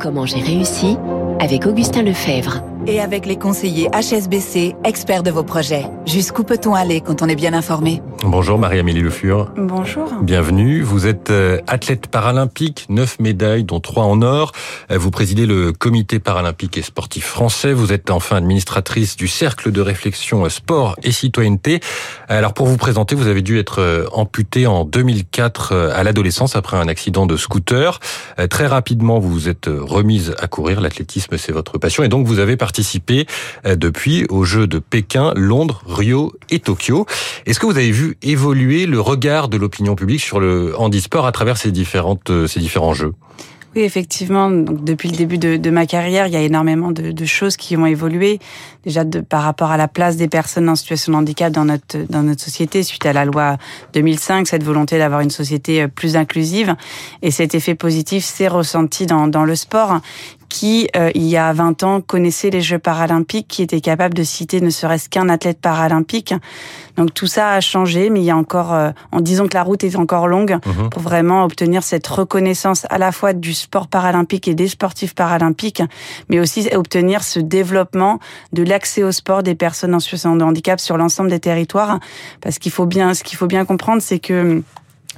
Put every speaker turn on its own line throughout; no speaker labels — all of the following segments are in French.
Comment j'ai réussi avec Augustin Lefebvre
et avec les conseillers HSBC, experts de vos projets. Jusqu'où peut-on aller quand on est bien informé?
Bonjour Marie-Amélie Le Fur.
Bonjour.
Bienvenue. Vous êtes euh, athlète paralympique, neuf médailles dont trois en or. Euh, vous présidez le comité paralympique et sportif français. Vous êtes enfin administratrice du cercle de réflexion euh, sport et citoyenneté. Alors pour vous présenter, vous avez dû être amputé en 2004 à l'adolescence après un accident de scooter. Très rapidement, vous vous êtes remise à courir. L'athlétisme, c'est votre passion et donc vous avez participé depuis aux Jeux de Pékin, Londres, Rio et Tokyo. Est-ce que vous avez vu évoluer le regard de l'opinion publique sur le handisport à travers ces différentes euh, différents Jeux?
Oui, effectivement. Donc, depuis le début de, ma carrière, il y a énormément de, choses qui ont évolué. Déjà de, par rapport à la place des personnes en situation de handicap dans notre dans notre société suite à la loi 2005, cette volonté d'avoir une société euh, plus inclusive et cet effet positif s'est ressenti dans le sport qui, euh, il y a 20 ans, connaissait les Jeux paralympiques, qui était capable de citer ne serait-ce qu'un athlète paralympique. Donc tout ça a changé, mais il y a encore, euh, en disant que la route est encore longue mhm. pour vraiment obtenir cette reconnaissance à la fois du sport paralympique et des sportifs paralympiques, mais aussi obtenir ce développement de l'accès au sport des personnes en situation de handicap sur l'ensemble des territoires. Parce qu'il faut bien, ce qu'il faut bien comprendre, c'est que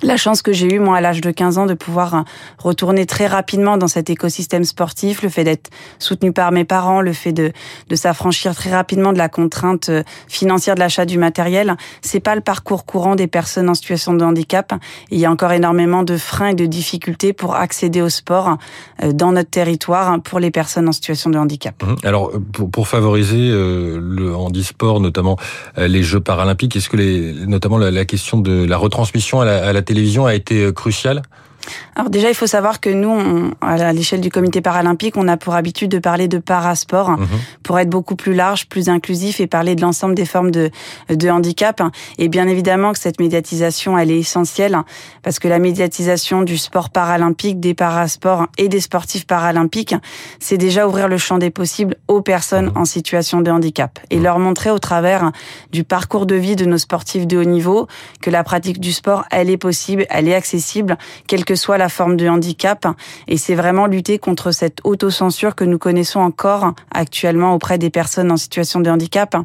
la chance que j'ai eue, moi, à l'âge de 15 ans, de pouvoir euh, retourner très rapidement dans cet écosystème sportif, le fait d'être soutenu par mes parents, le fait de, de s'affranchir très rapidement de la contrainte euh, financière de l'achat du matériel, c'est pas le parcours courant des personnes en situation de handicap. il y a encore énormément de freins et de difficultés pour accéder au sport euh, dans notre territoire pour les personnes en situation de handicap.
Mmh. Alors, pour, pour favoriser le handisport, notamment les Jeux paralympiques, est-ce que les, notamment la, question de la retransmission à la, à la télévision a été euh, cruciale
alors déjà, il faut savoir que nous, à l'échelle du comité paralympique, on a pour habitude de parler de parasport mhm. pour être beaucoup plus large, plus inclusif et parler de l'ensemble des formes de, de handicap. Et bien évidemment que cette médiatisation, elle est essentielle parce que la médiatisation du sport paralympique, des parasports et des sportifs paralympiques, c'est déjà ouvrir le champ des possibles aux personnes mhm. en situation de handicap et mhm. leur montrer au travers du parcours de vie de nos sportifs de haut niveau que la pratique du sport, elle est possible, elle est accessible, que soit la forme de handicap. Et c'est vraiment lutter contre cette autocensure que nous connaissons encore actuellement auprès des personnes en situation de handicap.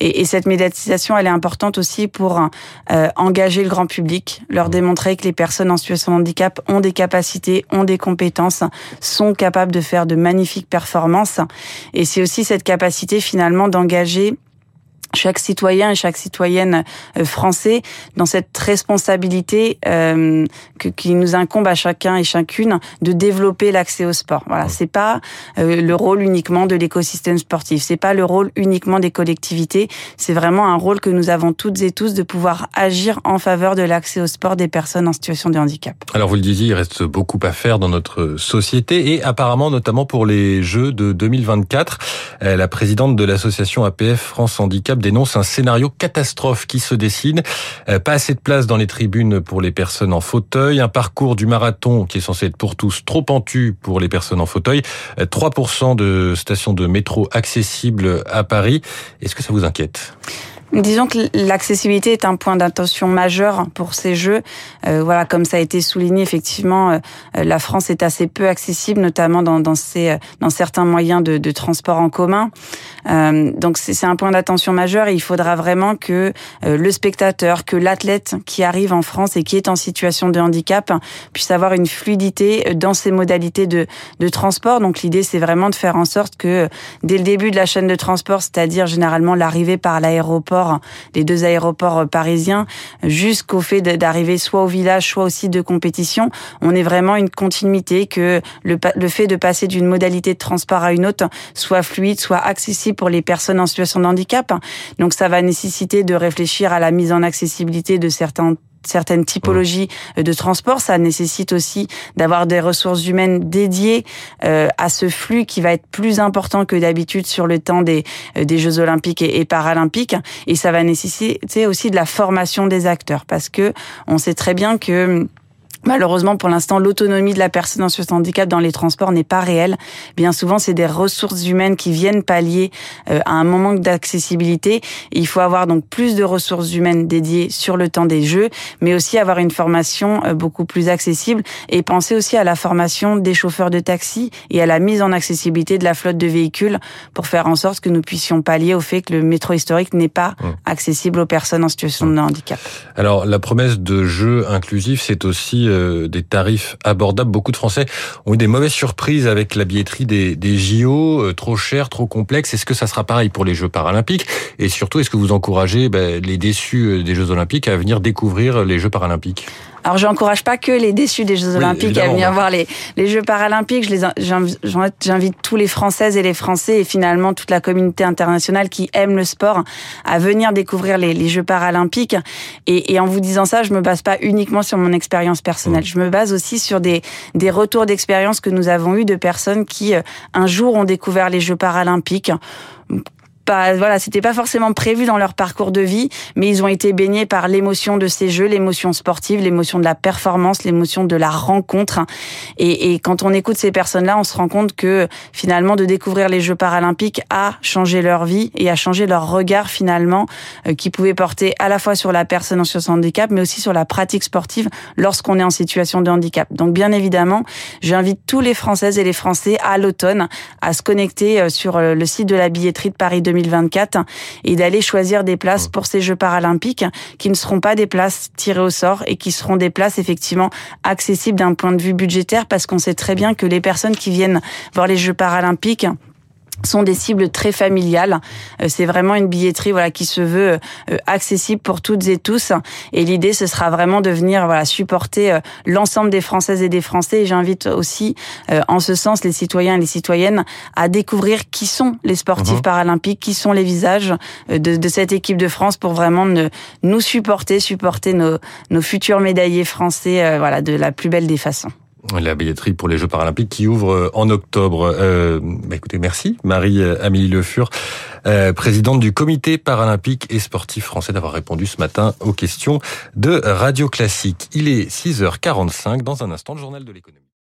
Et, et cette médiatisation, elle est importante aussi pour euh, engager le grand public, leur démontrer que les personnes en situation de handicap ont des capacités, ont des compétences, sont capables de faire de magnifiques performances. Et c'est aussi cette capacité finalement d'engager chaque citoyen et chaque citoyenne euh, français dans cette responsabilité euh, que, qui nous incombe à chacun et chacune de développer l'accès au sport. Voilà, c'est pas euh, le rôle uniquement de l'écosystème sportif, c'est pas le rôle uniquement des collectivités, c'est vraiment un rôle que nous avons toutes et tous de pouvoir agir en faveur de l'accès au sport des personnes en situation de handicap.
Alors vous le disiez, il reste beaucoup à faire dans notre société et apparemment notamment pour les Jeux de 2024, la présidente de l'association APF France Handicap dénonce un scénario catastrophe qui se dessine. Euh, pas assez de place dans les tribunes pour les personnes en fauteuil, un parcours du marathon qui est censé être pour tous trop pentu pour les personnes en fauteuil, 3% euh, de stations de métro accessibles à Paris. Est-ce que ça vous inquiète?
Disons que l'accessibilité est un point d'attention majeur pour ces jeux. Euh, voilà, comme ça a été souligné, effectivement, euh, la France est assez peu accessible, notamment dans, dans, ces, dans certains moyens de, de transport en commun. Euh, donc c'est un point d'attention majeur et il faudra vraiment que euh, le spectateur, que l'athlète qui arrive en France et qui est en situation de handicap puisse avoir une fluidité dans ses modalités de, de transport. Donc l'idée, c'est vraiment de faire en sorte que dès le début de la chaîne de transport, c'est-à-dire généralement l'arrivée par l'aéroport, les deux aéroports euh, parisiens, jusqu'au fait d'arriver soit au village, soit au site de compétition, on est vraiment une continuité, que le, le fait de passer d'une modalité de transport à une autre soit fluide, soit accessible pour les personnes en situation de handicap. Donc ça va nécessiter de réfléchir à la mise en accessibilité de certains certaines typologies euh, de transport. Ça nécessite aussi d'avoir des ressources humaines dédiées euh, à ce flux qui va être plus important que d'habitude sur le temps des, euh, des Jeux olympiques et, paralympiques. Et ça va nécessiter aussi de la formation des acteurs parce que on sait très bien que Malheureusement, pour l'instant, l'autonomie de la personne en situation de handicap dans les transports n'est pas réelle. Bien souvent, c'est des ressources humaines qui viennent pallier euh, à un manque d'accessibilité. Il faut avoir donc plus de ressources humaines dédiées sur le temps des jeux, mais aussi avoir une formation euh, beaucoup plus accessible et penser aussi à la formation des chauffeurs de taxi et à la mise en accessibilité de la flotte de véhicules pour faire en sorte que nous puissions pallier au fait que le métro historique n'est pas accessible aux personnes en situation de handicap.
Alors, la promesse de jeux inclusifs, c'est aussi euh, des tarifs abordables. Beaucoup de Français ont eu des mauvaises surprises avec la billetterie des, JO, euh, trop cher, trop complexe. Est-ce que ça sera pareil pour les Jeux paralympiques? Et surtout, est-ce que vous encouragez ben, les déçus euh, des Jeux olympiques à venir découvrir les Jeux paralympiques?
Alors, je n'encourage pas que les déçus des Jeux Olympiques à venir voir les, les Jeux Paralympiques. J'invite tous les Françaises et les Français et finalement toute la communauté internationale qui aime le sport à venir découvrir les, les Jeux Paralympiques. Et, et, en vous disant ça, je me base pas uniquement sur mon expérience personnelle. Je me base aussi sur des, des retours d'expérience que nous avons eus de personnes qui, euh, un jour, ont découvert les Jeux Paralympiques pas, voilà, c'était pas forcément prévu dans leur parcours de vie, mais ils ont été baignés par l'émotion de ces jeux, l'émotion sportive, l'émotion de la performance, l'émotion de la rencontre. Et, et quand on écoute ces personnes-là, on se rend compte que finalement, de découvrir les Jeux paralympiques a changé leur vie et a changé leur regard finalement, euh, qui pouvait porter à la fois sur la personne en situation de handicap, mais aussi sur la pratique sportive lorsqu'on est en situation de handicap. Donc bien évidemment, j'invite tous les Françaises et les Français à l'automne à se connecter euh, sur euh, le site de la billetterie de Paris 2024 et d'aller choisir des places pour ces Jeux paralympiques qui ne seront pas des places tirées au sort et qui seront des places effectivement accessibles d'un point de vue budgétaire parce qu'on sait très bien que les personnes qui viennent voir les Jeux paralympiques sont des cibles très familiales. Euh, c'est vraiment une billetterie voilà qui se veut euh, accessible pour toutes et tous. Et l'idée, ce sera vraiment de venir voilà supporter euh, l'ensemble des Françaises et des Français. Et j'invite aussi, en ce sens, les citoyens et les citoyennes à découvrir qui sont les sportifs mhm. paralympiques, qui sont les visages de, de, cette équipe de France pour vraiment nous supporter, supporter nos, nos futurs médaillés français, voilà, de la plus belle des façons.
La billetterie pour les Jeux paralympiques qui ouvre euh, en octobre. Euh, bah écoutez, merci Marie-Amélie Le Fur, euh, présidente du comité paralympique et sportif français d'avoir répondu ce matin aux questions de Radio Classique. Il est 6h45 dans un instant le journal de l'économie.